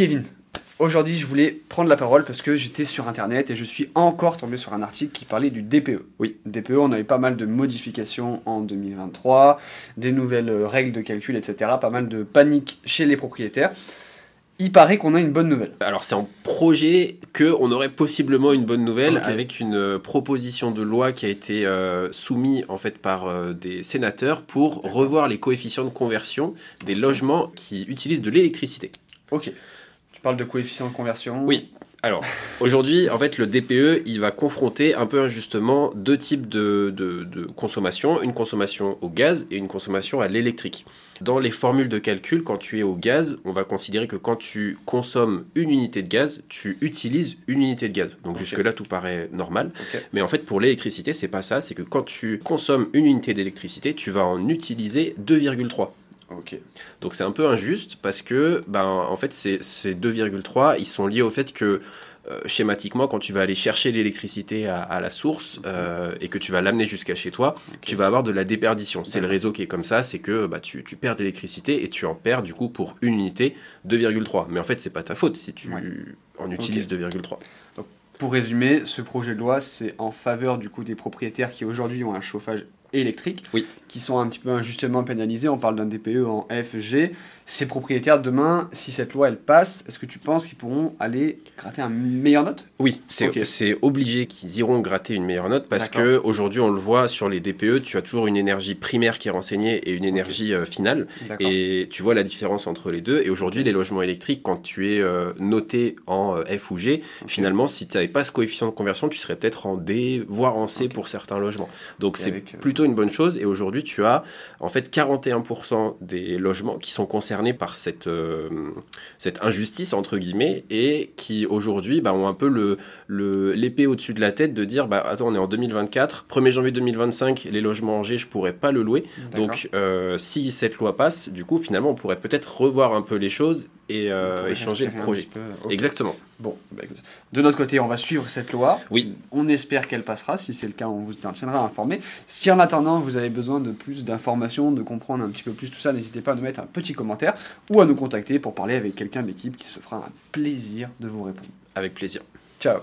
Kevin, aujourd'hui je voulais prendre la parole parce que j'étais sur internet et je suis encore tombé sur un article qui parlait du DPE. Oui. DPE, on a eu pas mal de modifications en 2023, des nouvelles règles de calcul, etc. Pas mal de panique chez les propriétaires. Il paraît qu'on a une bonne nouvelle. Alors c'est en projet que on aurait possiblement une bonne nouvelle avec une euh, proposition de loi qui a été euh, soumise en fait par euh, des sénateurs pour revoir les coefficients de conversion des logements qui utilisent de l'électricité. Ok. Tu parles de coefficient de conversion Oui. Alors, aujourd'hui, en fait, le DPE, il va confronter un peu injustement deux types de, de, de consommation, une consommation au gaz et une consommation à l'électrique. Dans les formules de calcul, quand tu es au gaz, on va considérer que quand tu consommes une unité de gaz, tu utilises une unité de gaz. Donc jusque-là, tout paraît normal. Mais en fait, pour l'électricité, c'est pas ça. C'est que quand tu consommes une unité d'électricité, tu vas en utiliser 2,3. Ok. Donc c'est un peu injuste parce que, ben, en fait, ces, ces 2,3, ils sont liés au fait que, euh, schématiquement, quand tu vas aller chercher l'électricité à, à la source euh, et que tu vas l'amener jusqu'à chez toi, tu vas avoir de la déperdition. C'est le réseau qui est comme ça, c'est que bah, tu, tu perds de l'électricité et tu en perds du coup pour une unité 2,3. Mais en fait, c'est pas ta faute si tu Ouais. en utilises 2,3. Pour résumer, ce projet de loi, c'est en faveur du coup des propriétaires qui aujourd'hui ont un chauffage électrique, Oui. qui sont un petit peu injustement pénalisés. On parle d'un DPE en F, G. Ces propriétaires, demain, si cette loi elle passe, est-ce que tu penses qu'ils pourront aller gratter une meilleure note? Oui, c'est obligé qu'ils iront gratter une meilleure note parce que aujourd'hui on le voit sur les DPE, tu as toujours une énergie primaire qui est renseignée et une énergie euh, finale. Et tu vois la différence entre les deux. Et aujourd'hui, les logements électriques, quand tu es euh, noté en euh, F ou G, finalement, si tu n'avais pas ce coefficient de conversion, tu serais peut-être en D, voire en C pour certains logements. Donc c'est euh, plutôt une bonne chose. Et aujourd'hui, tu as en fait 41% des logements qui sont concernés par cette, euh, cette injustice, entre guillemets, et qui aujourd'hui bah, ont un peu le, le, l'épée au-dessus de la tête de dire bah, attends, on est en 2024, 1er janvier 2025, les logements en G, je pourrais pas le louer. Donc, euh, si cette loi passe, du coup, finalement, on pourrait peut-être revoir un peu les choses et, euh, On pourrait et changer le projet. Exactement. Bon, bah, de notre côté, on va suivre cette loi. Oui. On espère qu'elle passera. Si c'est le cas, on vous tiendra informé. Si en attendant, vous avez besoin de plus d'informations, de comprendre un petit peu plus tout ça, n'hésitez pas à nous mettre un petit commentaire ou à nous contacter pour parler avec quelqu'un de l'équipe qui se fera un plaisir de vous répondre. Avec plaisir. Ciao